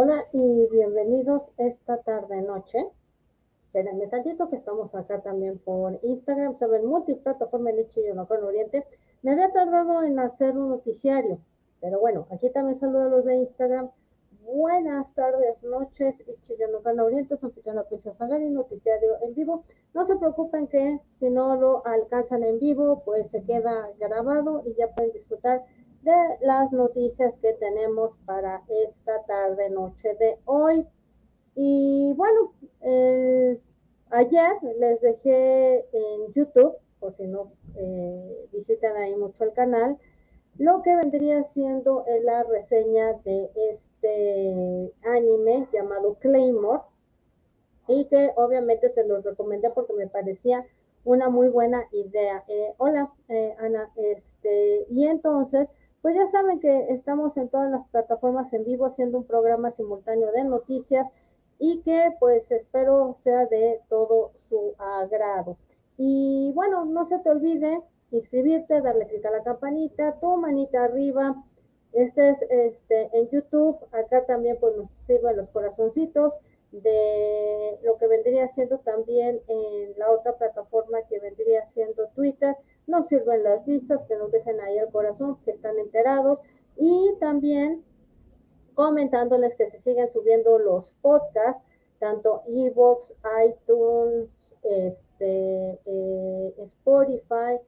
Hola y bienvenidos esta tarde noche. Espérenme tantito que estamos acá también por Instagram, saben, multiplataforma Nicho y con Oriente. Me había tardado en hacer un noticiario, pero bueno, aquí también saludo a los de Instagram. Buenas tardes, noches, Ichiyonokan Oriente, la Princesa Sagari, noticiario en vivo. No se preocupen que si no lo alcanzan en vivo, pues se queda grabado y ya pueden disfrutar de las noticias que tenemos para esta tarde, noche de hoy. Y bueno, ayer les dejé en YouTube, por si no eh, visitan ahí mucho el canal, lo que vendría siendo la reseña de este anime llamado Claymore y que obviamente se los recomendé porque me parecía una muy buena idea. Eh, hola, eh, Ana, este, y entonces pues ya saben que estamos en todas las plataformas en vivo haciendo un programa simultáneo de noticias y que pues espero sea de todo su agrado. Y bueno, no se te olvide inscribirte, darle clic a la campanita, tu manita arriba. Este es este, en YouTube, acá también pues nos sirven los corazoncitos de lo que vendría siendo también en la otra plataforma que vendría siendo Twitter nos sirven las vistas, que nos dejen ahí el corazón, que están enterados, y también comentándoles que se siguen subiendo los podcasts, tanto Evox, iTunes, este, eh, Spotify,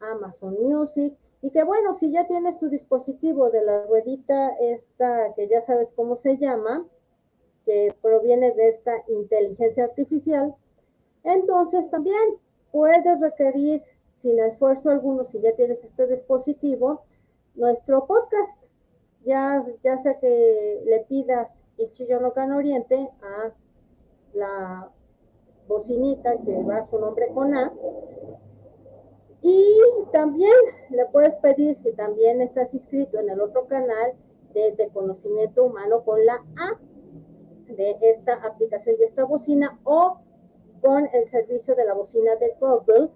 Amazon Music, y que bueno, si ya tienes tu dispositivo de la ruedita esta, que ya sabes cómo se llama, que proviene de esta inteligencia artificial, entonces también puedes requerir sin esfuerzo alguno, si ya tienes este dispositivo, nuestro podcast. Ya, ya sea que le pidas Ichiyonokan Oriente a la bocinita que va su nombre con A. Y también le puedes pedir, si también estás inscrito en el otro canal de, de conocimiento humano con la A de esta aplicación y esta bocina o con el servicio de la bocina de Google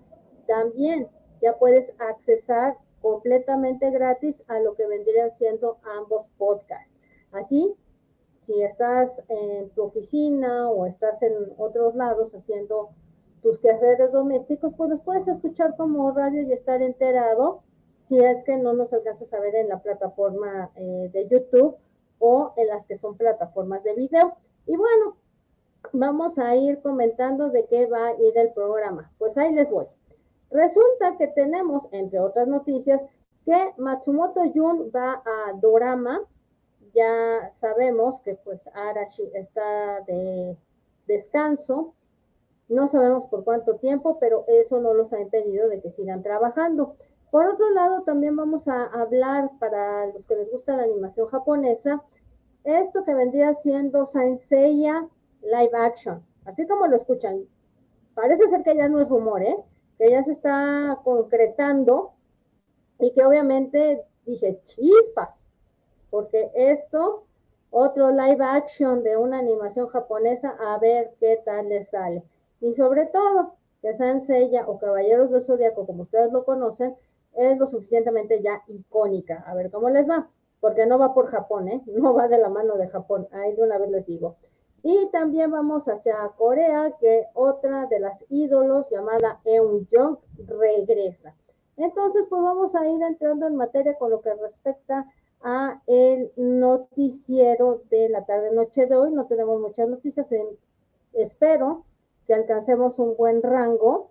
también ya puedes accesar completamente gratis a lo que vendrían siendo ambos podcasts. Así, si estás en tu oficina o estás en otros lados haciendo tus quehaceres domésticos, pues los puedes escuchar como radio y estar enterado si es que no nos alcanzas a ver en la plataforma eh, de YouTube o en las que son plataformas de video. Y bueno, vamos a ir comentando de qué va a ir el programa. Pues ahí les voy. Resulta que tenemos, entre otras noticias, que Matsumoto Jun va a Dorama. Ya sabemos que pues Arashi está de descanso. No sabemos por cuánto tiempo, pero eso no los ha impedido de que sigan trabajando. Por otro lado, también vamos a hablar para los que les gusta la animación japonesa, esto que vendría siendo Saint Seiya Live Action. Así como lo escuchan. Parece ser que ya no es rumor, ¿eh? Que ya se está concretando y que obviamente dije chispas, porque esto, otro live action de una animación japonesa, a ver qué tal le sale. Y sobre todo, que o Caballeros del Zodíaco, como ustedes lo conocen, es lo suficientemente ya icónica. A ver cómo les va, porque no va por Japón, ¿eh? No va de la mano de Japón, ahí de una vez les digo. Y también vamos hacia Corea, que otra de las ídolos llamada Eun Jong regresa. Entonces, pues vamos a ir entrando en materia con lo que respecta a el noticiero de la tarde-noche de hoy. No tenemos muchas noticias. espero que alcancemos un buen rango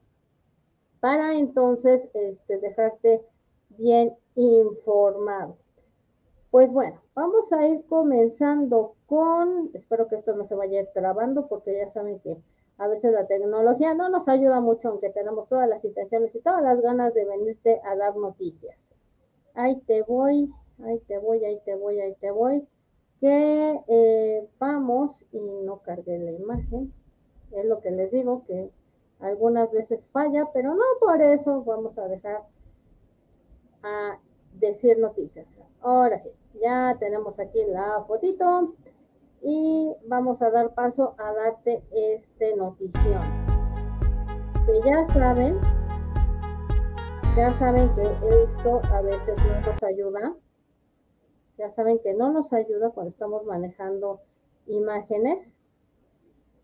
para entonces este, dejarte bien informado. Pues bueno, vamos a ir comenzando con, espero que esto no se vaya trabando porque ya saben que a veces la tecnología no nos ayuda mucho, aunque tenemos todas las intenciones y todas las ganas de venirte a dar noticias. Ahí te voy, ahí te voy, ahí te voy, ahí te voy. Que eh, vamos y no cargué la imagen. Es lo que les digo, que algunas veces falla, pero no por eso vamos a dejar a decir noticias. Ahora sí, ya tenemos aquí la fotito y vamos a dar paso a darte este notición. Que ya saben, ya saben que esto a veces no nos ayuda. Ya saben que no nos ayuda cuando estamos manejando imágenes.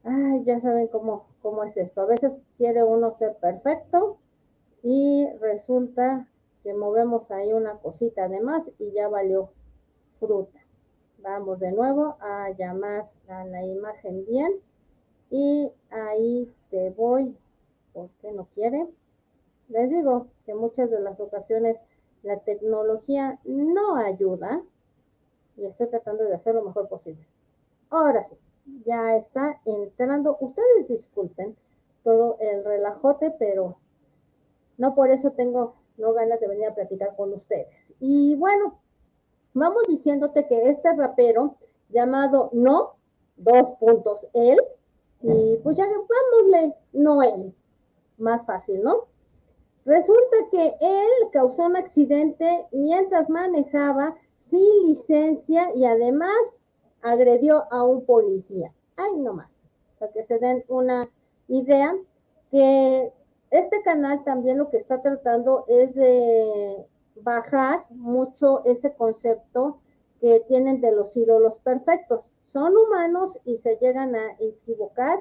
Ay, ya saben cómo, cómo es esto. A veces quiere uno ser perfecto y resulta que movemos ahí una cosita de más y ya valió fruta. Vamos de nuevo a llamar a la imagen bien y ahí te voy, porque no quiere. Les digo que muchas de las ocasiones la tecnología no ayuda y estoy tratando de hacer lo mejor posible. Ahora sí, ya está entrando. Ustedes disculpen todo el relajote, pero no por eso tengo no ganas de venir a platicar con ustedes. Y bueno, vamos diciéndote que este rapero llamado No, dos puntos, él, y pues ya vámosle Noel, más fácil, ¿no? Resulta que él causó un accidente mientras manejaba sin licencia y además agredió a un policía. Ay, no más, para que se den una idea que este canal también lo que está tratando es de bajar mucho ese concepto que tienen de los ídolos perfectos. Son humanos y se llegan a equivocar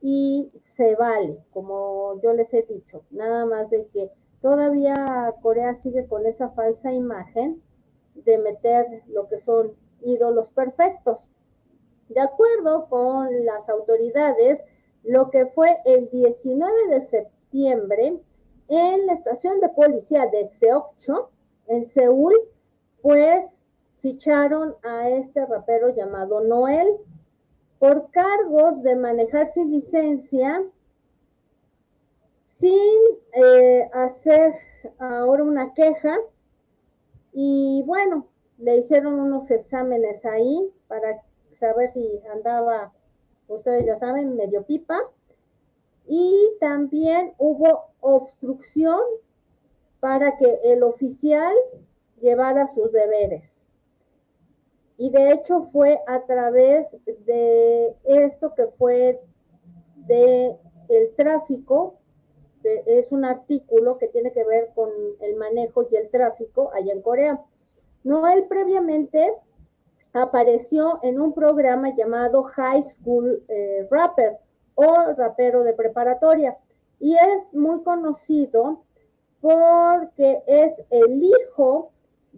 y se vale, como yo les he dicho, nada más de que todavía Corea sigue con esa falsa imagen de meter lo que son ídolos perfectos. De acuerdo con las autoridades, lo que fue el 19 de septiembre en la estación de policía de Seokcho, en Seúl, pues ficharon a este rapero llamado Noel por cargos de manejar sin licencia, sin eh, hacer ahora una queja. Y bueno, le hicieron unos exámenes ahí para saber si andaba, ustedes ya saben, medio pipa. Y también hubo obstrucción para que el oficial llevara sus deberes. Y de hecho fue a través de esto que fue de el tráfico, es un artículo que tiene que ver con el manejo y el tráfico allá en Corea. Noel previamente apareció en un programa llamado High School eh, Rapper o rapero de preparatoria y es muy conocido porque es el hijo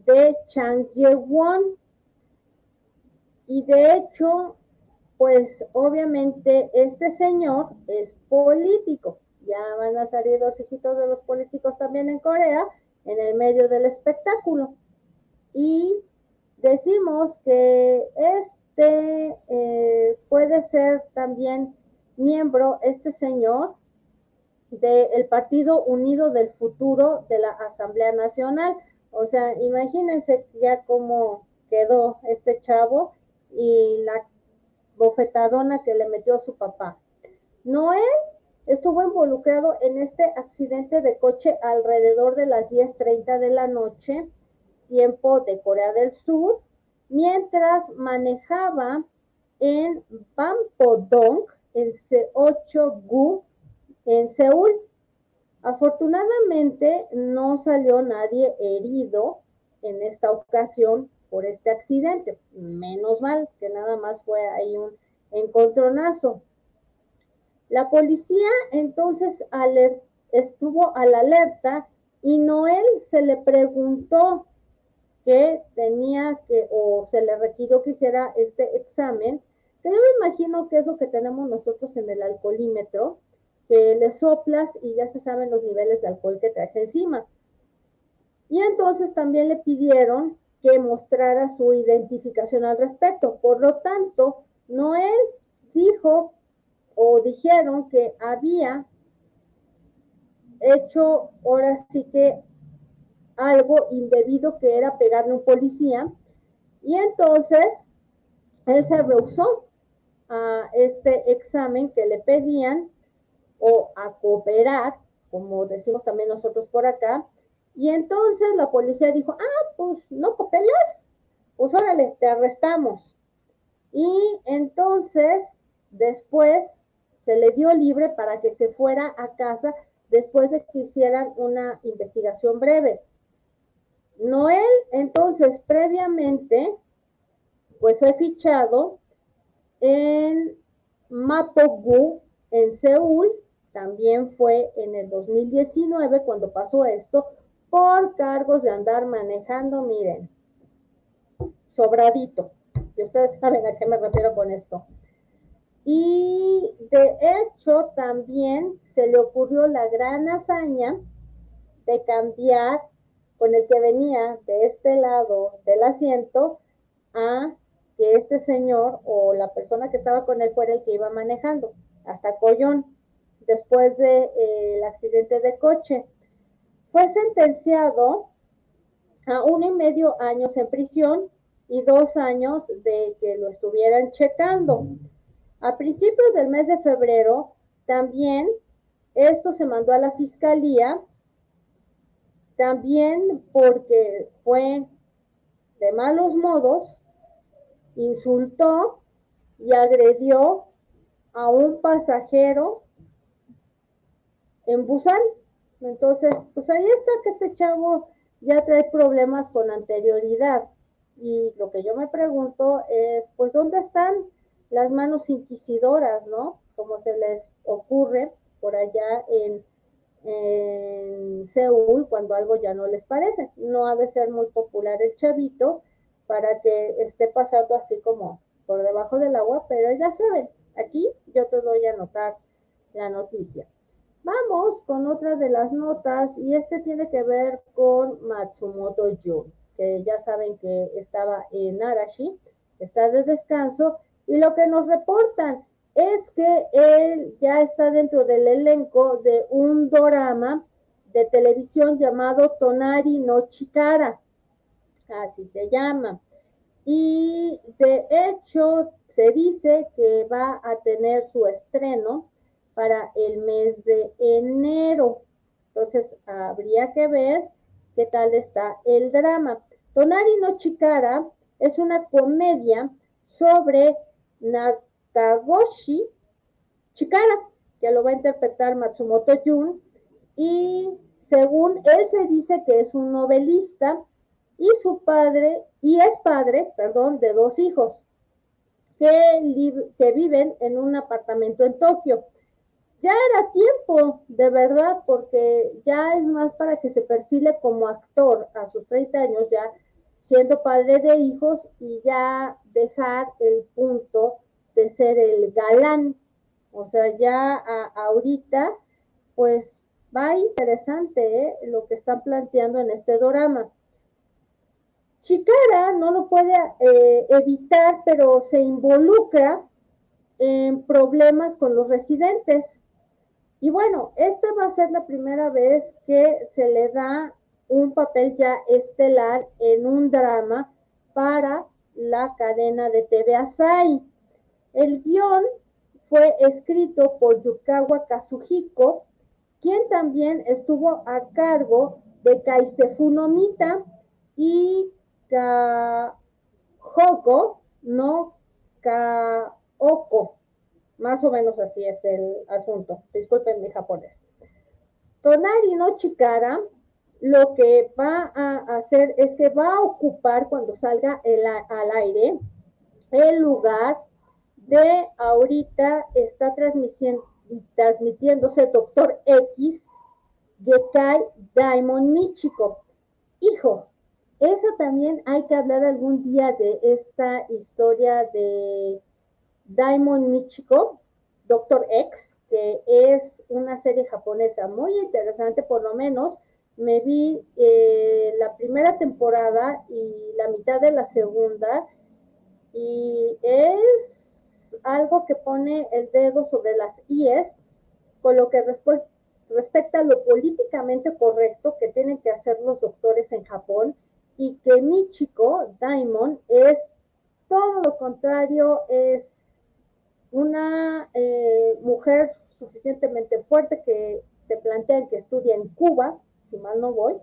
de Chang Ye-won, y de hecho, pues obviamente este señor es político. Ya van a salir los hijitos de los políticos también en Corea, en el medio del espectáculo. Y decimos que este eh, puede ser también miembro, este señor, del Partido Unido del Futuro de la Asamblea Nacional. O sea, imagínense ya cómo quedó este chavo y la bofetadona que le metió a su papá. Noé estuvo involucrado en este accidente de coche alrededor de las 10.30 de la noche, tiempo de Corea del Sur, mientras manejaba en Bampodong, en C8-gu, en Seúl. Afortunadamente no salió nadie herido en esta ocasión, por este accidente. Menos mal que nada más fue ahí un encontronazo. La policía entonces estuvo a la alerta y Noel se le preguntó que tenía que, o se le requirió que hiciera este examen, yo me imagino que es lo que tenemos nosotros en el alcoholímetro, que le soplas y ya se saben los niveles de alcohol que traes encima. Y entonces también le pidieron que mostrara su identificación al respecto. Por lo tanto, Noel dijo o dijeron que había hecho ahora sí que algo indebido que era pegarle a un policía y entonces él se rehusó a este examen que le pedían o a cooperar, como decimos también nosotros por acá, y entonces la policía dijo, ah, pues no papelas, pues órale, te arrestamos. Y entonces después se le dio libre para que se fuera a casa después de que hicieran una investigación breve. Noel, entonces, previamente, pues fue fichado en Mapogu, en Seúl, también fue en el 2019 cuando pasó esto, por cargos de andar manejando, miren, sobradito. Y ustedes saben a qué me refiero con esto. Y de hecho también se le ocurrió la gran hazaña de cambiar con el que venía de este lado del asiento a que este señor o la persona que estaba con él fuera el que iba manejando hasta Collón después del de, eh, accidente de coche. Fue sentenciado a uno y medio años en prisión y dos años de que lo estuvieran checando. A principios del mes de febrero, también esto se mandó a la fiscalía, también porque fue de malos modos, insultó y agredió a un pasajero en Busan. Entonces, pues ahí está que este chavo ya trae problemas con anterioridad. Y lo que yo me pregunto es, pues, ¿dónde están las manos inquisidoras, no? Como se les ocurre por allá en, en Seúl cuando algo ya no les parece. No ha de ser muy popular el chavito para que esté pasando así como por debajo del agua, pero ya saben, aquí yo te doy a anotar la noticia. Vamos con otra de las notas y este tiene que ver con Matsumoto Jun, que ya saben que estaba en Arashi, está de descanso y lo que nos reportan es que él ya está dentro del elenco de un drama de televisión llamado Tonari no Chikara, así se llama. Y de hecho se dice que va a tener su estreno para el mes de enero. Entonces habría que ver qué tal está el drama. Tonari no Chikara es una comedia sobre Nakagoshi Chikara, que lo va a interpretar Matsumoto Jun, y según él se dice que es un novelista y su padre, y es padre, perdón, de dos hijos que, que viven en un apartamento en Tokio. Ya era tiempo, de verdad, porque ya es más para que se perfile como actor a sus 30 años, ya siendo padre de hijos y ya dejar el punto de ser el galán. O sea, ya ahorita, pues va interesante ¿eh? lo que están planteando en este drama. Chikara no lo puede eh, evitar, pero se involucra en problemas con los residentes. Y bueno, esta va a ser la primera vez que se le da un papel ya estelar en un drama para la cadena de TV Asai. El guion fue escrito por Yukawa Kazuhiko, quien también estuvo a cargo de Kaisefu no Mita y Kahoko no Kaoko. Más o menos así es el asunto. Disculpen mi japonés. Tonari no Chikara lo que va a hacer es que va a ocupar cuando salga al aire el lugar de ahorita está transmitiéndose Doctor X Gekai Daimon Michiko. Hijo, eso también hay que hablar algún día de esta historia de Daimon Michiko, Doctor X, que es una serie japonesa muy interesante, por lo menos. Me vi eh, la primera temporada y la mitad de la segunda y es algo que pone el dedo sobre las IES con lo que respecta a lo políticamente correcto que tienen que hacer los doctores en Japón y que mi chico, Daimon, es todo lo contrario, es una eh, mujer suficientemente fuerte que te plantean que estudia en Cuba, si mal no voy,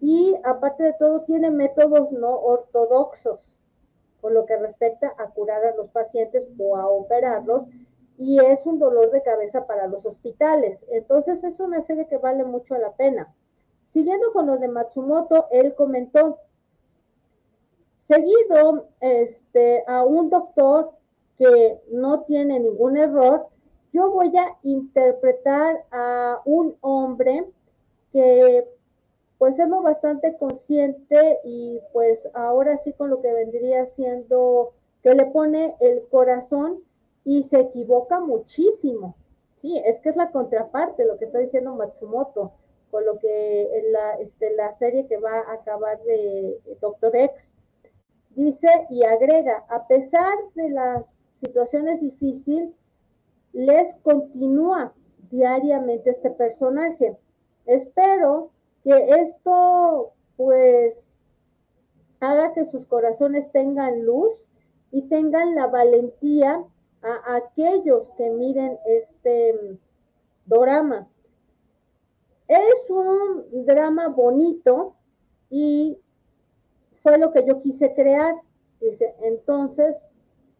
y aparte de todo tiene métodos no ortodoxos con lo que respecta a curar a los pacientes o a operarlos y es un dolor de cabeza para los hospitales. Entonces es una serie que vale mucho la pena. Siguiendo con lo de Matsumoto, él comentó, seguido este, a un doctor que no tiene ningún error, yo voy a interpretar a un hombre que pues es lo bastante consciente y pues ahora sí con lo que vendría siendo que le pone el corazón y se equivoca muchísimo. Sí, es que es la contraparte lo que está diciendo Matsumoto con lo que en la, este, la serie que va a acabar de Doctor X. Dice y agrega, a pesar de las situaciones difíciles, les continúa diariamente este personaje. Espero que esto pues haga que sus corazones tengan luz y tengan la valentía a aquellos que miren este mm, drama. Es un drama bonito y fue lo que yo quise crear. Dice, entonces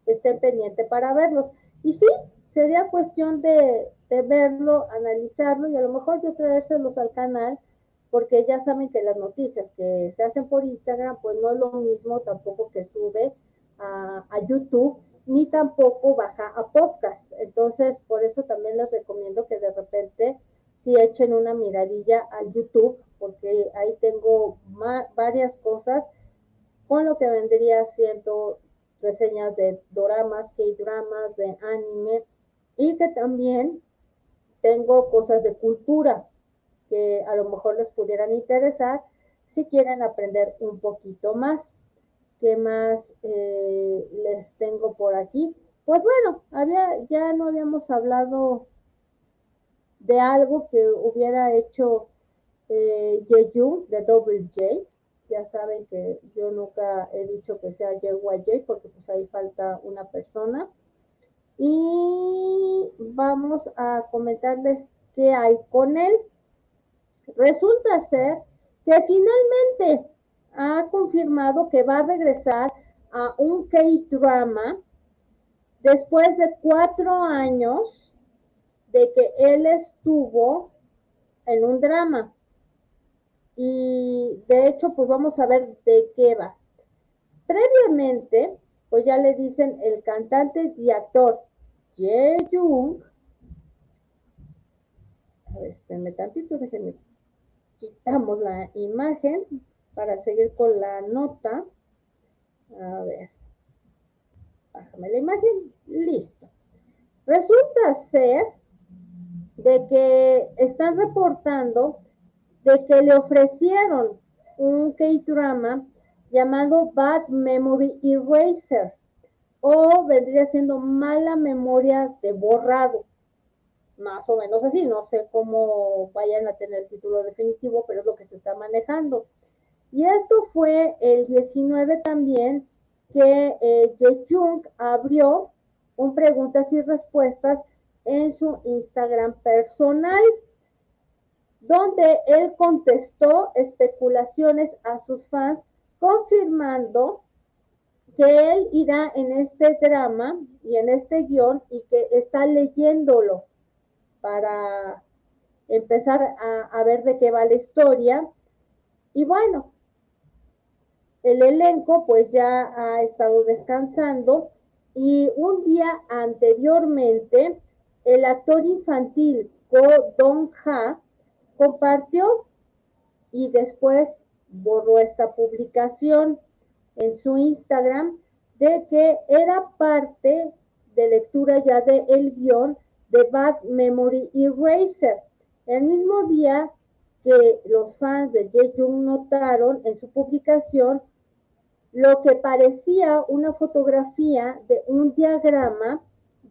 estén pendientes para verlos. Y sí, sería cuestión de, de verlo, analizarlo y a lo mejor yo traérselos al canal porque ya saben que las noticias que se hacen por Instagram, pues no es lo mismo tampoco que sube a, YouTube, ni tampoco baja a podcast. Entonces, por eso también les recomiendo que de repente si echen una miradilla al YouTube, porque ahí tengo varias cosas con lo que vendría siendo reseñas de doramas, K-dramas, de anime, y que también tengo cosas de cultura que a lo mejor les pudieran interesar si quieren aprender un poquito más. ¿Qué más eh, les tengo por aquí? Pues bueno, había, ya no habíamos hablado de algo que hubiera hecho eh, de Double J. Ya saben que yo nunca he dicho que sea JYJ porque pues ahí falta una persona. Y vamos a comentarles qué hay con él. Resulta ser que finalmente ha confirmado que va a regresar a un K-drama después de cuatro años de que él estuvo en un drama. Y de hecho, pues vamos a ver de qué va. Previamente, pues ya le dicen el cantante y actor Ye Jung. A ver, espérenme tantito, déjenme quitamos la imagen para seguir con la nota. A ver, bájame la imagen, listo. Resulta ser de que están reportando de que le ofrecieron un K-drama llamado Bad Memory Eraser o vendría siendo mala memoria de borrado más o menos así, no sé cómo vayan a tener el título definitivo, pero es lo que se está manejando. Y esto fue el 19 también que eh, Jung abrió un preguntas y respuestas en su Instagram personal, donde él contestó especulaciones a sus fans, confirmando que él irá en este drama y en este guion y que está leyéndolo para empezar a, ver de qué va la historia. Y bueno, el elenco pues ya ha estado descansando y un día anteriormente el actor infantil Go Dong-ha compartió y después borró esta publicación en su Instagram de que era parte de lectura ya de el guion de Bad Memory Eraser. El mismo día que los fans de Jung notaron en su publicación lo que parecía una fotografía de un diagrama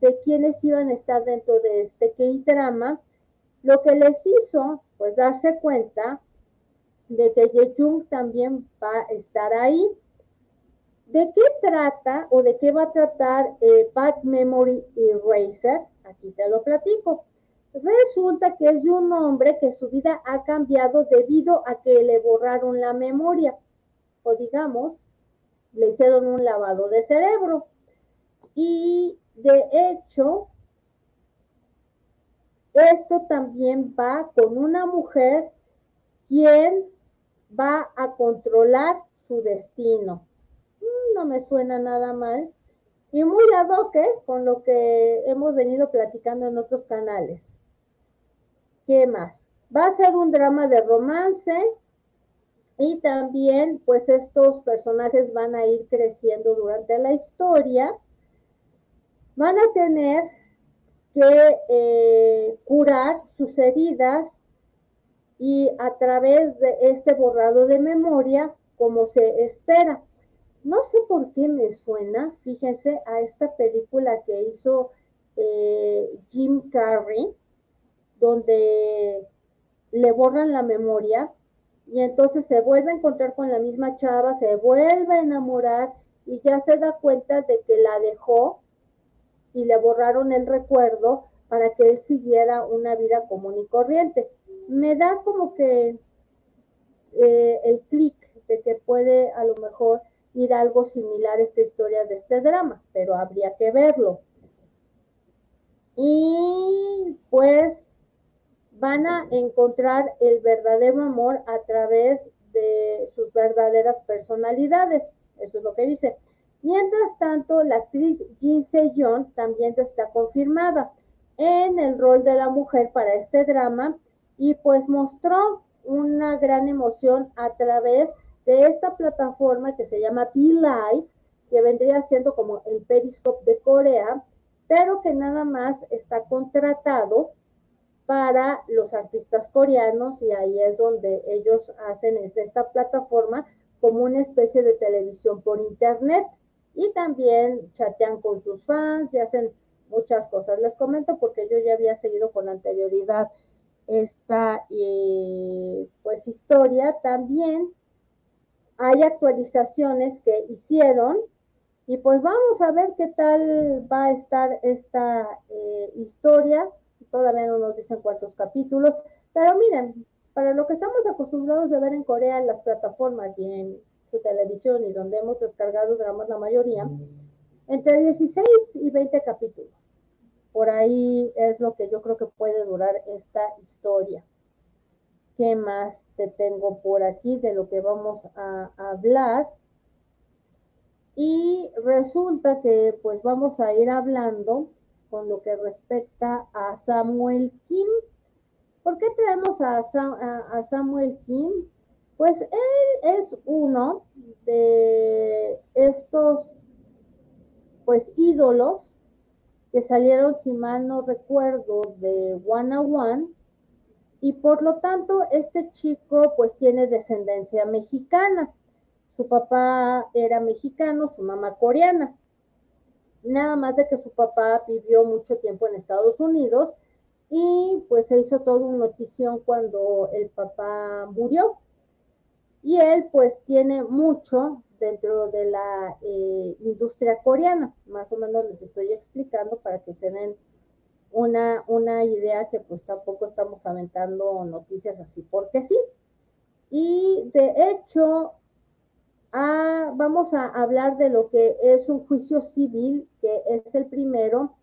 de quienes iban a estar dentro de este K-drama, lo que les hizo pues darse cuenta de que Jung también va a estar ahí. ¿De qué trata o de qué va a tratar eh, Bad Memory Eraser? Aquí te lo platico. Resulta que es de un hombre que su vida ha cambiado debido a que le borraron la memoria. O digamos, le hicieron un lavado de cerebro. Y de hecho, esto también va con una mujer quien va a controlar su destino. Mm, no me suena nada mal y muy ad hoc ¿eh? con lo que hemos venido platicando en otros canales. ¿Qué más? Va a ser un drama de romance y también pues estos personajes van a ir creciendo durante la historia. Van a tener que eh, curar sus heridas y a través de este borrado de memoria como se espera. No sé por qué me suena, fíjense, a esta película que hizo eh, Jim Carrey, donde le borran la memoria y entonces se vuelve a encontrar con la misma chava, se vuelve a enamorar y ya se da cuenta de que la dejó y le borraron el recuerdo para que él siguiera una vida común y corriente. Me da como que eh, el clic de que puede a lo mejor ir algo similar a esta historia de este drama, pero habría que verlo. Y pues van a encontrar el verdadero amor a través de sus verdaderas personalidades. Eso es lo que dice. Mientras tanto, la actriz Jin Se-yeon también está confirmada en el rol de la mujer para este drama y pues mostró una gran emoción a través de esta plataforma que se llama Be que vendría siendo como el Periscope de Corea, pero que nada más está contratado para los artistas coreanos y ahí es donde ellos hacen esta plataforma como una especie de televisión por internet y también chatean con sus fans y hacen muchas cosas. Les comento porque yo ya había seguido con anterioridad esta eh, pues historia. También hay actualizaciones que hicieron y pues vamos a ver qué tal va a estar esta eh, historia. Todavía no nos dicen cuántos capítulos, pero miren, para lo que estamos acostumbrados de ver en Corea en las plataformas y en televisión y donde hemos descargado dramas la mayoría, entre 16 y 20 capítulos. Por ahí es lo que yo creo que puede durar esta historia. ¿Qué más te tengo por aquí de lo que vamos a, hablar? Y resulta que pues vamos a ir hablando con lo que respecta a Samuel Kim. ¿Por qué traemos a, a, Samuel Kim? Pues él es uno de estos pues ídolos que salieron, si mal no recuerdo, de One One y por lo tanto este chico pues tiene descendencia mexicana. Su papá era mexicano, su mamá coreana. Nada más de que su papá vivió mucho tiempo en Estados Unidos y pues se hizo toda una notición cuando el papá murió. Y él pues tiene mucho dentro de la eh, industria coreana. Más o menos les estoy explicando para que se den una, una idea que pues tampoco estamos aventando noticias así porque sí. Y de hecho, ah, vamos a hablar de lo que es un juicio civil, que es el primero.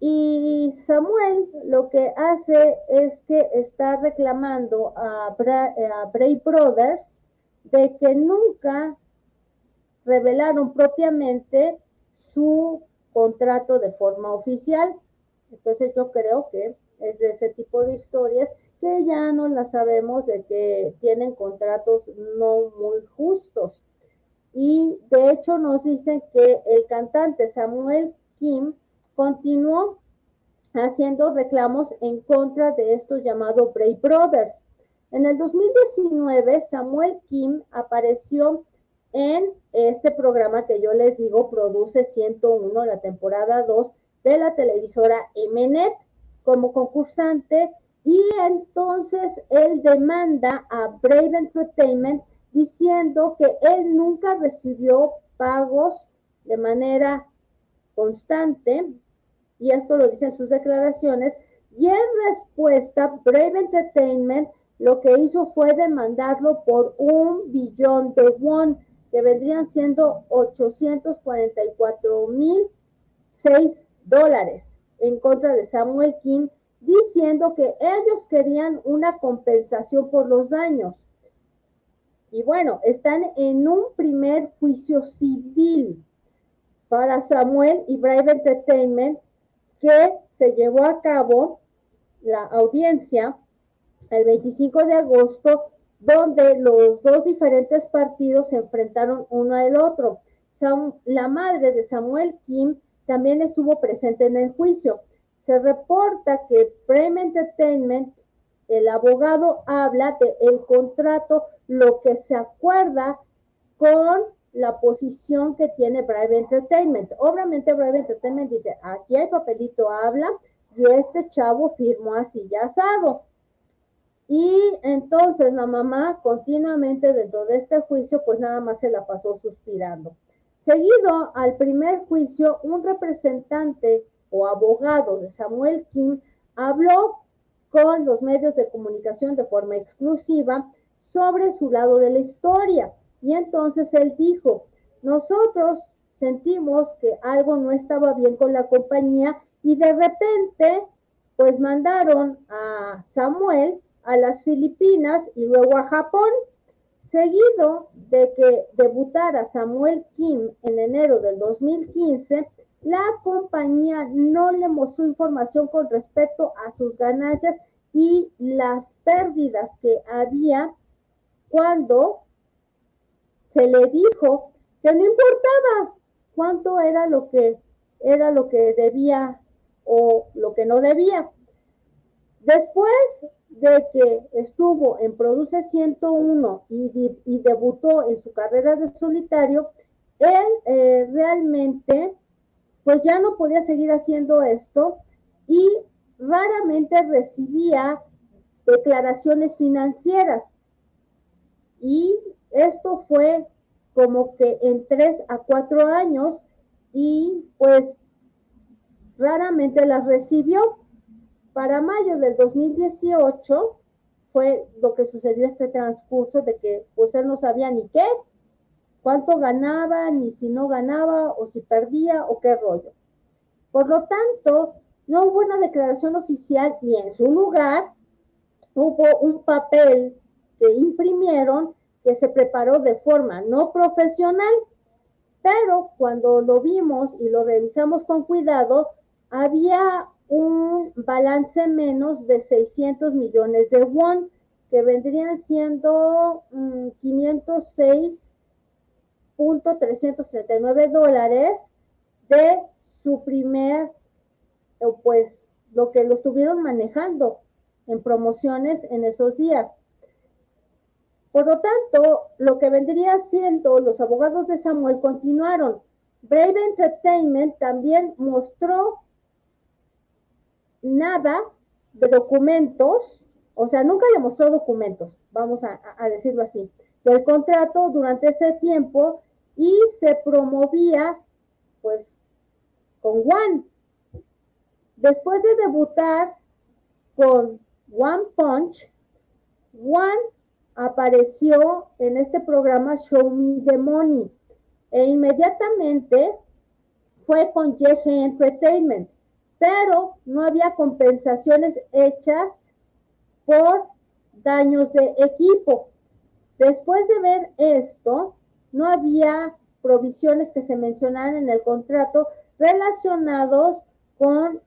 Y Samuel lo que hace es que está reclamando a, a Bray Brothers de que nunca revelaron propiamente su contrato de forma oficial. Entonces yo creo que es de ese tipo de historias que ya no las sabemos de que tienen contratos no muy justos. Y de hecho nos dicen que el cantante Samuel Kim continuó haciendo reclamos en contra de estos llamados Bray Brothers. En el 2019, Samuel Kim apareció en este programa que yo les digo produce 101, la temporada 2, de la televisora Mnet como concursante y entonces él demanda a Brave Entertainment diciendo que él nunca recibió pagos de manera constante y esto lo dicen sus declaraciones y en respuesta Brave Entertainment lo que hizo fue demandarlo por un billón de won que vendrían siendo 844 mil seis dólares en contra de Samuel King, diciendo que ellos querían una compensación por los daños. Y bueno, están en un primer juicio civil. para Samuel y Brave Entertainment que se llevó a cabo la audiencia el 25 de agosto, donde los dos diferentes partidos se enfrentaron uno al otro. la madre de Samuel Kim también estuvo presente en el juicio. Se reporta que Prime Entertainment, el abogado habla de el contrato, lo que se acuerda con la posición que tiene Brave Entertainment. Obviamente Brave Entertainment dice, aquí hay papelito, habla, y este chavo firmó así ya asado. Y entonces la mamá continuamente dentro de este juicio, pues nada más se la pasó suspirando. Seguido al primer juicio, un representante o abogado de Samuel King habló con los medios de comunicación de forma exclusiva sobre su lado de la historia. Y entonces él dijo, nosotros sentimos que algo no estaba bien con la compañía y de repente pues mandaron a Samuel a las Filipinas y luego a Japón, seguido de que debutara Samuel Kim en enero del 2015, la compañía no le mostró información con respecto a sus ganancias y las pérdidas que había cuando se le dijo que no importaba cuánto era lo que era lo que debía o lo que no debía. Después de que estuvo en Produce 101 y, y debutó en su carrera de solitario, él eh, realmente pues ya no podía seguir haciendo esto y raramente recibía declaraciones financieras. Y esto fue como que en tres a cuatro años y pues raramente las recibió. Para mayo del 2018 fue lo que sucedió este transcurso de que pues él no sabía ni qué, cuánto ganaba, ni si no ganaba, o si perdía, o qué rollo. Por lo tanto, no hubo una declaración oficial y en su lugar hubo un papel que imprimieron que se preparó de forma no profesional, pero cuando lo vimos y lo revisamos con cuidado, había un balance menos de 600 millones de won, que vendrían siendo 506.339 mm, dólares de su primer, pues lo que lo estuvieron manejando en promociones en esos días. Por lo tanto, lo que vendría siendo los abogados de Samuel continuaron. Brave Entertainment también mostró nada de documentos, o sea, nunca le mostró documentos, vamos a, decirlo así, del contrato durante ese tiempo y se promovía, pues, con One. Después de debutar con One Punch, One apareció en este programa Show Me the Money e inmediatamente fue con JG Entertainment pero no había compensaciones hechas por daños de equipo. Después de ver esto, no había provisiones que se mencionaran en el contrato relacionados con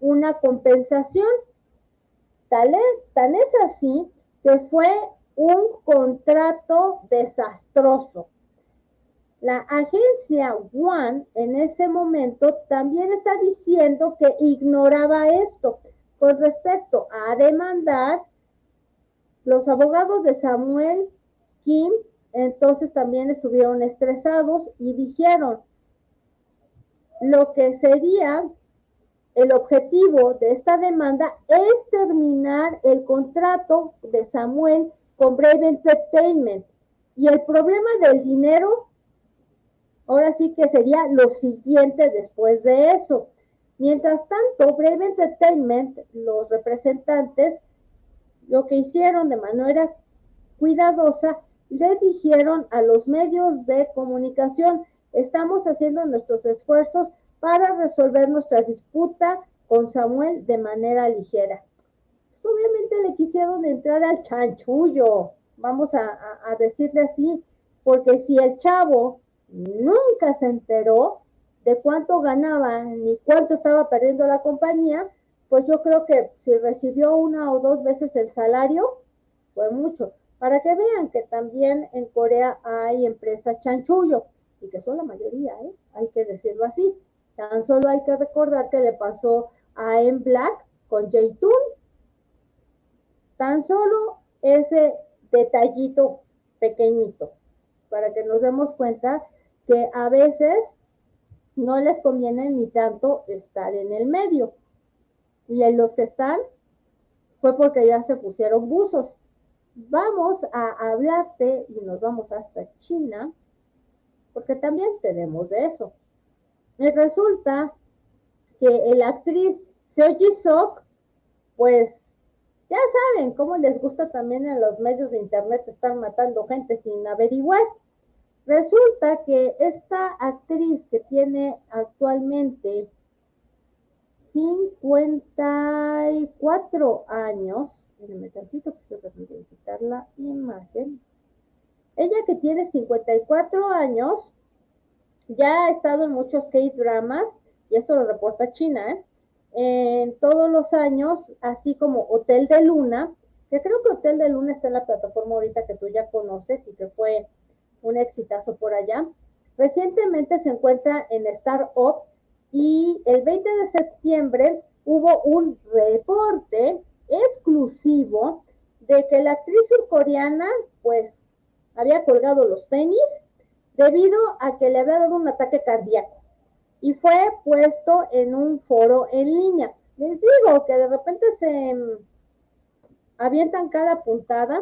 una compensación. Tal tan es así que fue un contrato desastroso. La agencia One en ese momento también está diciendo que ignoraba esto con respecto a demandar los abogados de Samuel Kim, entonces también estuvieron estresados y dijeron lo que sería el objetivo de esta demanda es terminar el contrato de Samuel con Brave Entertainment. Y el problema del dinero Ahora sí que sería lo siguiente después de eso. Mientras tanto, Brave Entertainment, los representantes, lo que hicieron de manera cuidadosa, le dijeron a los medios de comunicación, estamos haciendo nuestros esfuerzos para resolver nuestra disputa con Samuel de manera ligera. Obviamente le quisieron entrar al chanchullo, vamos a, decirle así, porque si el chavo nunca se enteró de cuánto ganaba ni cuánto estaba perdiendo la compañía, pues yo creo que si recibió una o dos veces el salario, fue mucho. Para que vean que también en Corea hay empresas chanchullo, y que son la mayoría, ¿eh? hay que decirlo así. Tan solo hay que recordar que le pasó a En Black con Jaytun. Tan solo ese detallito pequeñito, para que nos demos cuenta que a veces no les conviene ni tanto estar en el medio. Y en los que están fue porque ya se pusieron buzos. Vamos a hablarte y nos vamos hasta China, porque también tenemos de eso. Y resulta que la actriz Seo Ji-sok, pues ya saben cómo les gusta también en los medios de internet estar matando gente sin averiguar. Resulta que esta actriz que tiene actualmente 54 años, déjenme tantito que estoy tratando de quitar la imagen. Ella que tiene 54 años, ya ha estado en muchos K-dramas, y esto lo reporta China, ¿eh? En todos los años, así como Hotel de Luna, que creo que Hotel de Luna está en la plataforma ahorita que tú ya conoces y que fue un exitazo por allá. Recientemente se encuentra en Star Up y el 20 de septiembre hubo un reporte exclusivo de que la actriz surcoreana pues había colgado los tenis debido a que le había dado un ataque cardíaco y fue puesto en un foro en línea. Les digo que de repente se mm, avientan cada puntada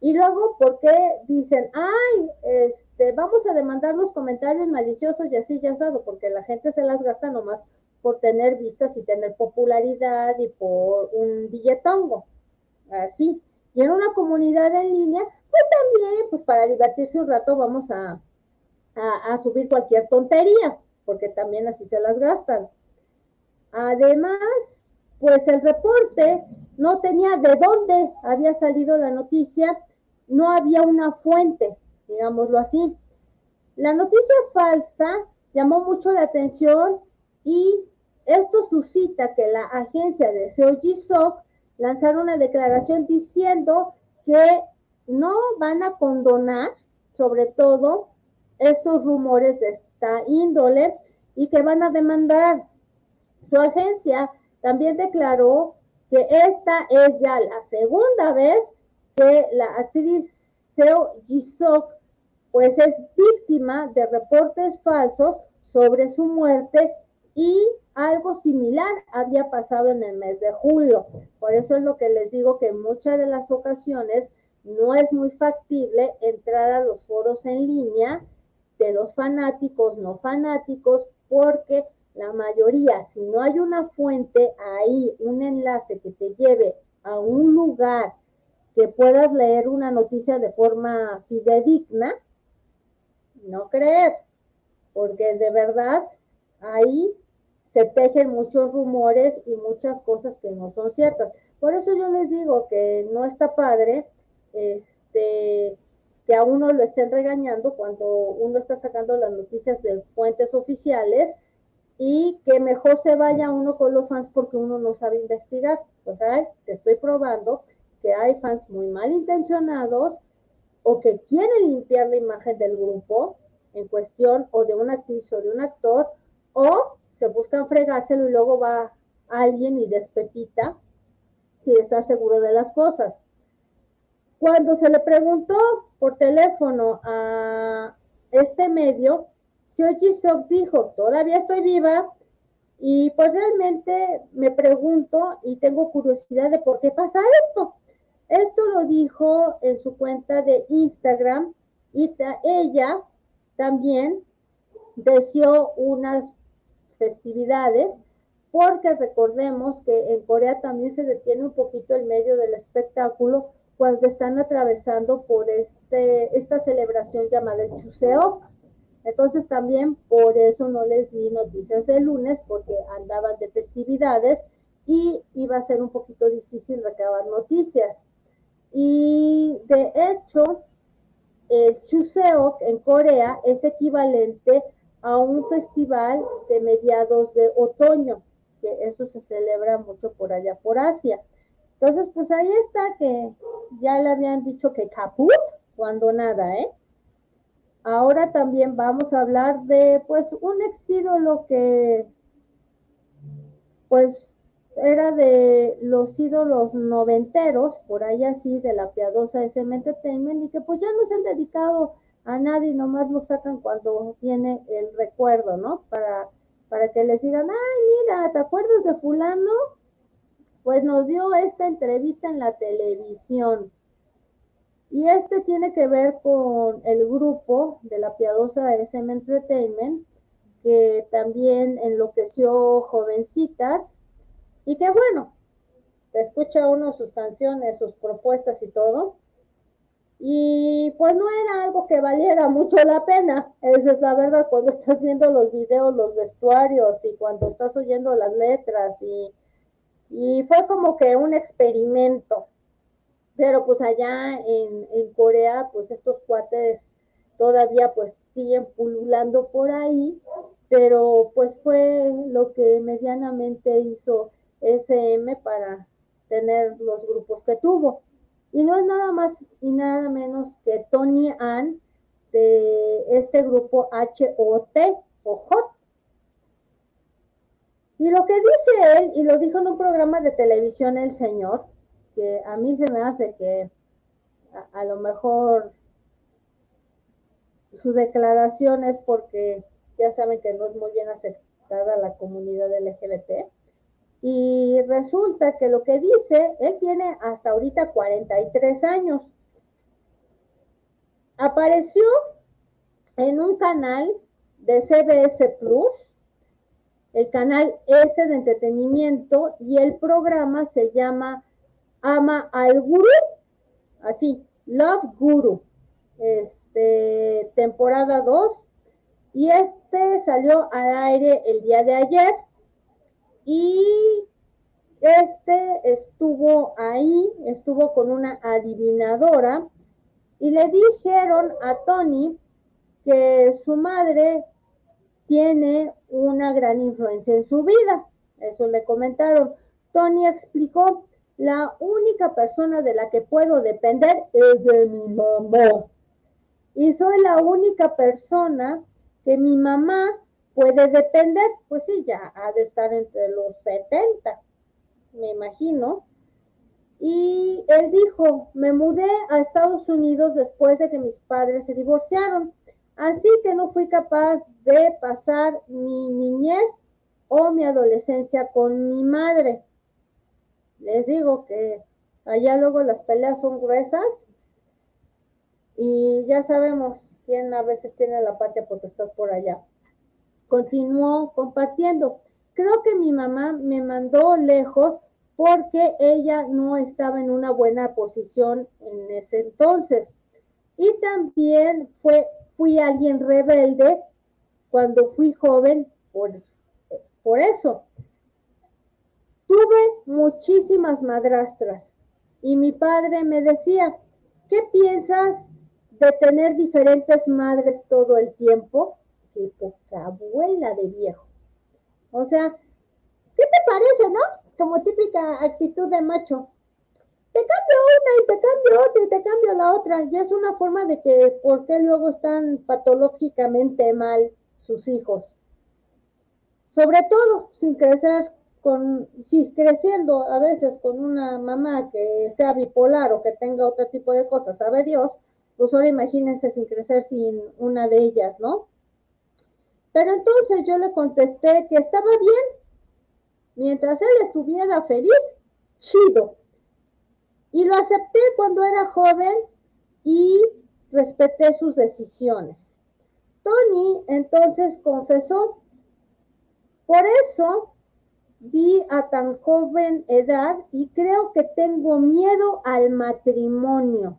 y luego, ¿por qué dicen, ay, este, vamos a demandar los comentarios maliciosos y así ya asado? Porque la gente se las gasta nomás por tener vistas y tener popularidad y por un billetongo. Así. Y en una comunidad en línea, pues también, pues para divertirse un rato vamos a, a subir cualquier tontería, porque también así se las gastan. Además, pues el reporte no tenía de dónde había salido la noticia no había una fuente, digámoslo así. La noticia falsa llamó mucho la atención y esto suscita que la agencia de Sok lanzara una declaración diciendo que no van a condonar, sobre todo, estos rumores de esta índole y que van a demandar. Su agencia también declaró que esta es ya la segunda vez que la actriz Seo Jisok pues es víctima de reportes falsos sobre su muerte y algo similar había pasado en el mes de julio. Por eso es lo que les digo que en muchas de las ocasiones no es muy factible entrar a los foros en línea de los fanáticos, no fanáticos, porque la mayoría, si no hay una fuente ahí, un enlace que te lleve a un lugar que puedas leer una noticia de forma fidedigna, no creer, porque de verdad ahí se tejen muchos rumores y muchas cosas que no son ciertas. Por eso yo les digo que no está padre este, que a uno lo estén regañando cuando uno está sacando las noticias de fuentes oficiales y que mejor se vaya uno con los fans porque uno no sabe investigar. Pues, ¿sabes? te estoy probando que hay fans muy malintencionados o que quieren limpiar la imagen del grupo en cuestión o de una actriz o de un actor o se buscan fregárselo y luego va alguien y despepita sin estar seguro de las cosas. Cuando se le preguntó por teléfono a este medio, Sioji Sok dijo, todavía estoy viva y pues realmente me pregunto y tengo curiosidad de por qué pasa esto. Esto lo dijo en su cuenta de Instagram y ella también deseó unas festividades porque recordemos que en Corea también se detiene un poquito el medio del espectáculo cuando están atravesando por este, esta celebración llamada el Chuseok. Entonces también por eso no les di noticias el lunes porque andaban de festividades y iba a ser un poquito difícil recabar noticias. Y de hecho, el Chuseok en Corea es equivalente a un festival de mediados de otoño, que eso se celebra mucho por allá, por Asia. Entonces, pues ahí está que ya le habían dicho que caput, cuando nada, ¿eh? Ahora también vamos a hablar de, pues, un ex ídolo que, pues, era de los ídolos noventeros, por ahí así, de la piadosa SM Entertainment, y que pues ya no se han dedicado a nadie, nomás lo sacan cuando viene el recuerdo, ¿no? Para, para que les digan, ay, mira, ¿te acuerdas de fulano? Pues nos dio esta entrevista en la televisión. Y este tiene que ver con el grupo de la piadosa SM Entertainment, que también enloqueció jovencitas y que bueno, escucha uno sus canciones, sus propuestas y todo. Y pues no era algo que valiera mucho la pena, esa es la verdad, cuando estás viendo los videos, los vestuarios y cuando estás oyendo las letras y, y fue como que un experimento. Pero pues allá en, en Corea, pues estos cuates todavía pues siguen pululando por ahí, pero pues fue lo que medianamente hizo SM para tener los grupos que tuvo. Y no es nada más y nada menos que Tony Ann de este grupo HOT o HOT. Y lo que dice él, y lo dijo en un programa de televisión el señor, que a mí se me hace que a, lo mejor su declaración es porque ya saben que no es muy bien aceptada la comunidad LGBT y resulta que lo que dice, él tiene hasta ahorita 43 años. Apareció en un canal de CBS Plus, el canal S de entretenimiento, y el programa se llama Ama al Guru, así, Love Guru, este, temporada 2, y este salió al aire el día de ayer y este estuvo ahí, estuvo con una adivinadora y le dijeron a Tony que su madre tiene una gran influencia en su vida. Eso le comentaron. Tony explicó, la única persona de la que puedo depender es de mi mamá. Y soy la única persona que mi mamá puede depender, pues sí, ya ha de estar entre los 70, me imagino. Y él dijo, me mudé a Estados Unidos después de que mis padres se divorciaron, así que no fui capaz de pasar mi niñez o mi adolescencia con mi madre. Les digo que allá luego las peleas son gruesas y ya sabemos quién a veces tiene la patria potestad por allá continuó compartiendo. Creo que mi mamá me mandó lejos porque ella no estaba en una buena posición en ese entonces. Y también fue, fui alguien rebelde cuando fui joven por, por eso. Tuve muchísimas madrastras y mi padre me decía, ¿qué piensas de tener diferentes madres todo el tiempo? qué poca abuela de viejo. O sea, ¿qué te parece, no? Como típica actitud de macho. Te cambio una y te cambio otra y te cambio la otra. Ya es una forma de que, ¿por qué luego están patológicamente mal sus hijos? Sobre todo, sin crecer con, si creciendo a veces con una mamá que sea bipolar o que tenga otro tipo de cosas, sabe Dios, pues ahora imagínense sin crecer sin una de ellas, ¿no? Pero entonces yo le contesté que estaba bien. Mientras él estuviera feliz, chido. Y lo acepté cuando era joven y respeté sus decisiones. Tony entonces confesó, por eso vi a tan joven edad y creo que tengo miedo al matrimonio.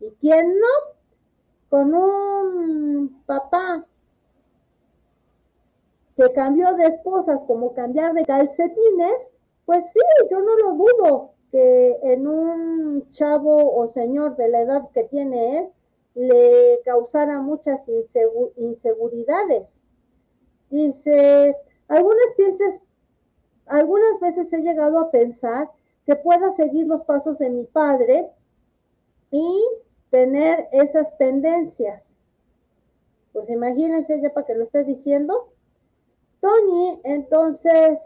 ¿Y quién no? Con un papá que cambió de esposas como cambiar de calcetines, pues sí, yo no lo dudo que en un chavo o señor de la edad que tiene él le causara muchas inseguridades. dice, algunas pienses, algunas veces he llegado a pensar que pueda seguir los pasos de mi padre y tener esas tendencias. Pues imagínense ya para que lo esté diciendo. Tony entonces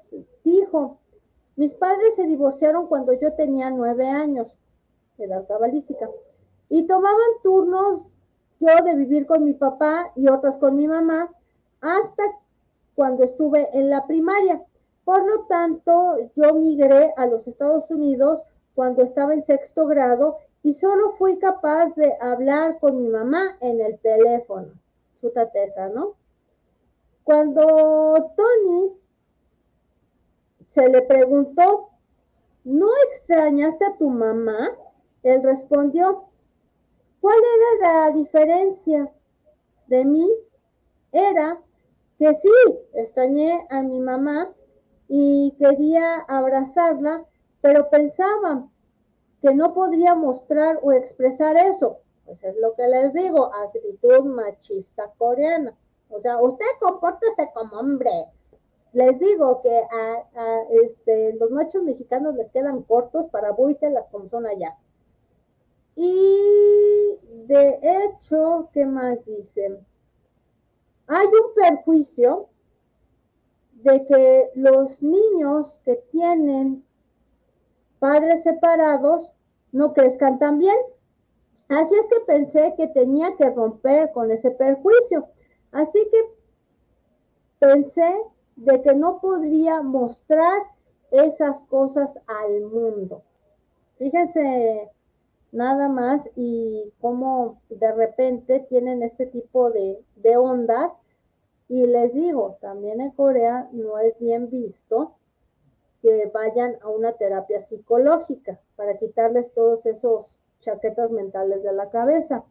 dijo, mis padres se divorciaron cuando yo tenía nueve años, edad cabalística, y tomaban turnos yo de vivir con mi papá y otras con mi mamá hasta cuando estuve en la primaria. Por lo tanto, yo migré a los Estados Unidos cuando estaba en sexto grado y solo fui capaz de hablar con mi mamá en el teléfono. Su tateza, ¿no? Cuando Tony se le preguntó, ¿no extrañaste a tu mamá? Él respondió, ¿cuál era la diferencia de mí? Era que sí, extrañé a mi mamá y quería abrazarla, pero pensaba que no podría mostrar o expresar eso. Pues es lo que les digo, actitud machista coreana. O sea, usted compórtese como hombre. Les digo que a, este, los machos mexicanos les quedan cortos para buitelas como son allá. Y de hecho, ¿qué más dicen? Hay un perjuicio de que los niños que tienen padres separados no crezcan tan bien. Así es que pensé que tenía que romper con ese perjuicio. Así que pensé de que no podría mostrar esas cosas al mundo. Fíjense nada más y cómo de repente tienen este tipo de, de ondas y les digo, también en Corea no es bien visto que vayan a una terapia psicológica para quitarles todos esos chaquetas mentales de la cabeza.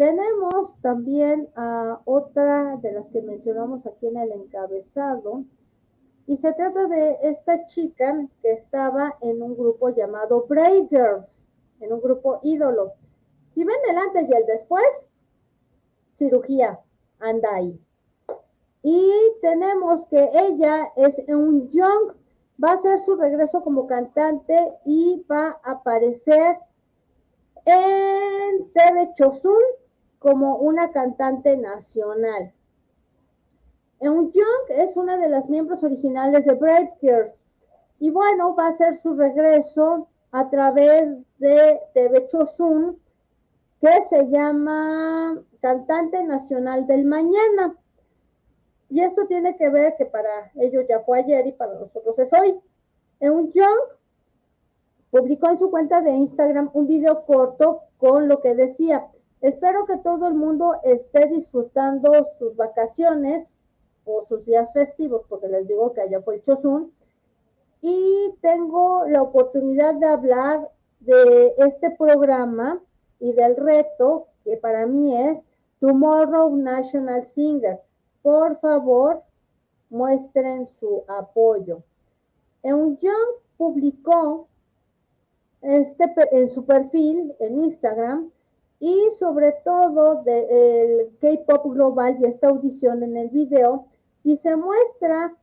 Tenemos también a otra de las que mencionamos aquí en el encabezado, y se trata de esta chica que estaba en un grupo llamado Brave Girls, en un grupo ídolo. Si ven el antes y el después, cirugía, anda ahí. Y tenemos que ella es un young, va a hacer su regreso como cantante y va a aparecer en TV Chosun como una cantante nacional. Eun Young es una de las miembros originales de Brave Girls y bueno, va a hacer su regreso a través de TV Chosun que se llama Cantante Nacional del Mañana. Y esto tiene que ver que para ellos ya fue ayer y para nosotros es hoy. Eun Young publicó en su cuenta de Instagram un video corto con lo que decía, espero que todo el mundo esté disfrutando sus vacaciones o sus días festivos, porque les digo que allá fue el Chosun, y tengo la oportunidad de hablar de este programa y del reto que para mí es Tomorrow National Singer por favor, muestren su apoyo. Young publicó este, en su perfil en Instagram y sobre todo del K-Pop Global y esta audición en el video. Y se muestra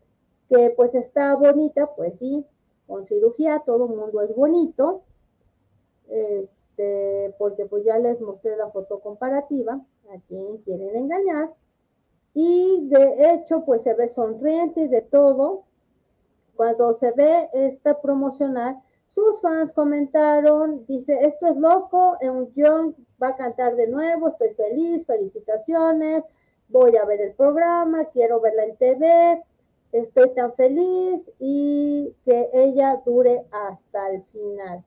que pues está bonita, pues sí, con cirugía todo el mundo es bonito, este, porque pues ya les mostré la foto comparativa, a quien quieren engañar, y de hecho pues se ve sonriente de todo. Cuando se ve esta promocional, sus fans comentaron, dice, esto es loco, un Young va a cantar de nuevo, estoy feliz, felicitaciones, voy a ver el programa, quiero verla en TV, estoy tan feliz y que ella dure hasta el final.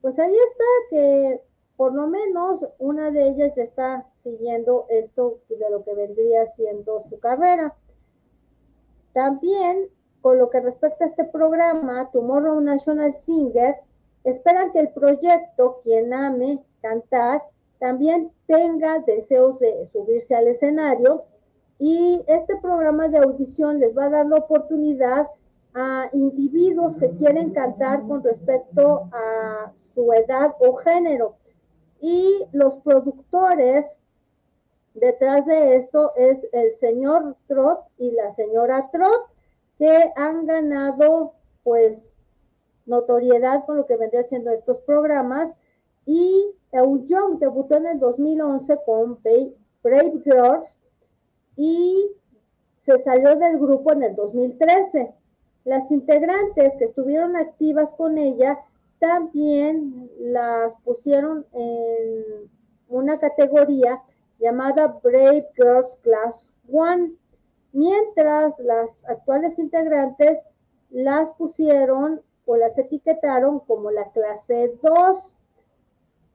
Pues ahí está que por lo menos una de ellas ya está siguiendo esto de lo que vendría siendo su carrera. También, con lo que respecta a este programa, Tomorrow National Singer, esperan que el proyecto, quien ame cantar, también tenga deseos de subirse al escenario y este programa de audición les va a dar la oportunidad a individuos que quieren cantar con respecto a su edad o género y los productores detrás de esto es el señor Trot y la señora Trot, que han ganado pues notoriedad con lo que vendría siendo estos programas. Y Young debutó en el 2011 con Brave Girls y se salió del grupo en el 2013. Las integrantes que estuvieron activas con ella también las pusieron en una categoría llamada Brave Girls Class One, mientras las actuales integrantes las pusieron o las etiquetaron como la clase 2.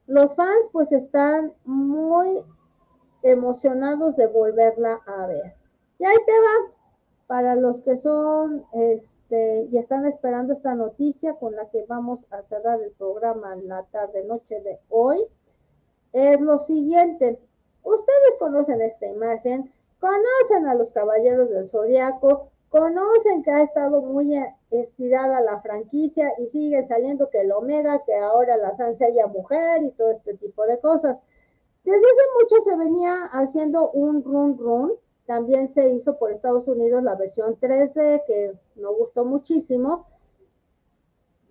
Los fans pues están muy emocionados de volverla a ver. Y ahí te va, para los que son este, y están esperando esta noticia con la que vamos a cerrar el programa en la tarde noche de hoy, es lo siguiente. Ustedes conocen esta imagen, conocen a los caballeros del zodiaco, conocen que ha estado muy estirada la franquicia y sigue saliendo que el Omega, que ahora la Sansella mujer y todo este tipo de cosas. Desde hace mucho se venía haciendo un run run, también se hizo por Estados Unidos la versión 13 que no gustó muchísimo,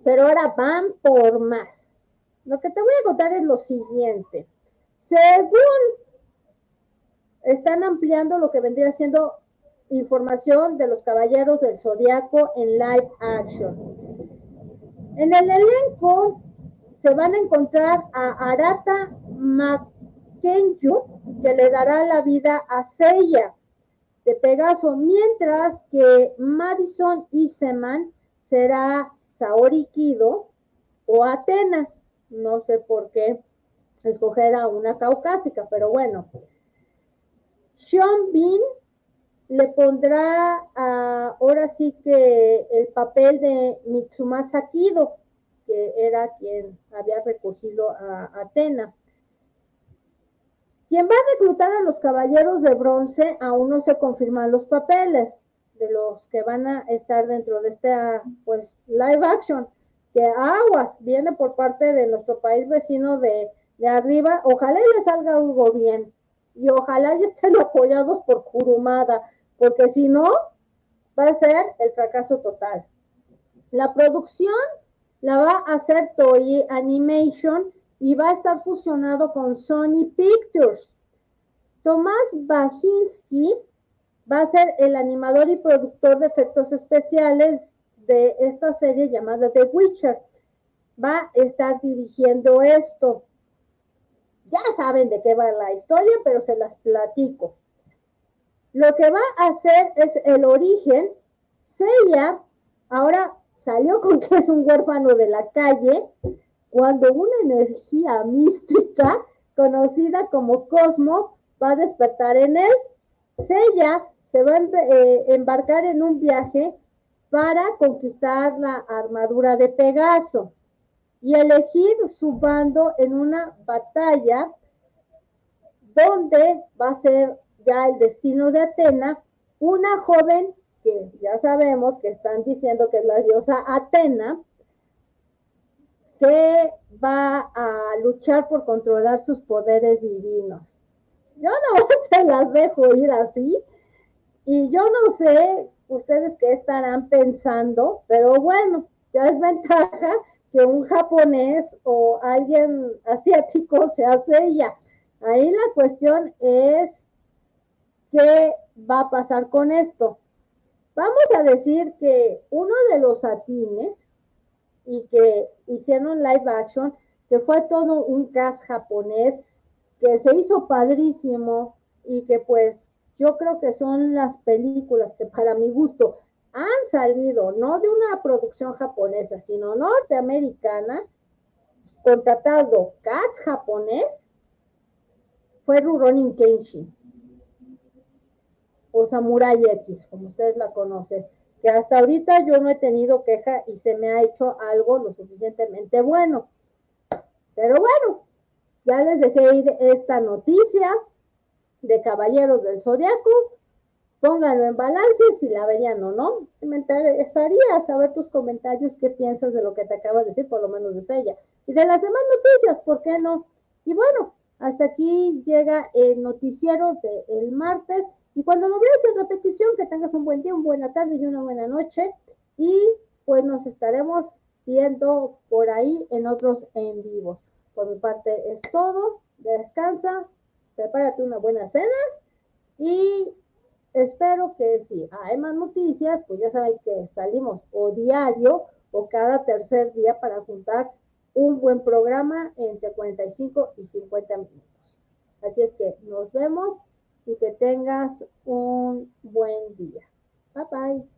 pero ahora van por más. Lo que te voy a contar es lo siguiente. Según están ampliando lo que vendría siendo información de los caballeros del zodiaco en live action. En el elenco se van a encontrar a Arata Makenyu, que le dará la vida a Seiya de Pegaso, mientras que Madison Iseman será Saori Kido o Atena. No sé por qué escoger a una caucásica, pero bueno. Sean Bean le pondrá ahora sí que el papel de Mitsumasa Kido, que era quien había recogido a Atena. Quien va a reclutar a los caballeros de bronce, aún no se confirman los papeles de los que van a estar dentro de esta pues live action, que aguas viene por parte de nuestro país vecino de, de arriba, ojalá le salga algo bien y ojalá ya estén apoyados por Kurumada, porque si no, va a ser el fracaso total. La producción la va a hacer Toei Animation y va a estar fusionado con Sony Pictures. Tomás Bajinski va a ser el animador y productor de efectos especiales de esta serie llamada The Witcher. Va a estar dirigiendo esto. Ya saben de qué va la historia, pero se las platico. Lo que va a hacer es el origen. Seiya ahora salió con que es un huérfano de la calle cuando una energía mística conocida como Cosmo va a despertar en él. Seiya se va a eh, embarcar en un viaje para conquistar la armadura de Pegaso y elegir su bando en una batalla donde va a ser ya el destino de Atena, una joven que ya sabemos que están diciendo que es la diosa Atena, que va a luchar por controlar sus poderes divinos. Yo no se las dejo ir así y yo no sé ustedes qué estarán pensando, pero bueno, ya es ventaja que un japonés o alguien asiático se hace ella. Ahí la cuestión es qué va a pasar con esto. Vamos a decir que uno de los atines y que hicieron live action, que fue todo un cast japonés, que se hizo padrísimo y que pues yo creo que son las películas que para mi gusto han salido, no de una producción japonesa, sino norteamericana, contratado cast japonés, fue Rurouni Kenshin o Samurai X, como ustedes la conocen que hasta ahorita yo no he tenido queja y se me ha hecho algo lo suficientemente bueno. Pero bueno, ya les dejé ir esta noticia de Caballeros del Zodiaco. Pónganlo en balance si la verían o no. Me interesaría saber tus comentarios, qué piensas de lo que te acabo de decir, por lo menos de ella. Y de las demás noticias, ¿por qué no? Y bueno, hasta aquí llega el noticiero del martes. Y cuando lo veas en repetición, que tengas un buen día, una buena tarde y una buena noche. Y pues nos estaremos viendo por ahí en otros en vivos. Por mi parte es todo. Descansa, prepárate una buena cena y espero que si hay más noticias, pues ya saben que salimos o diario o cada tercer día para juntar un buen programa entre 45 y 50 minutos. Así es que nos vemos y que tengas un buen día. Bye bye.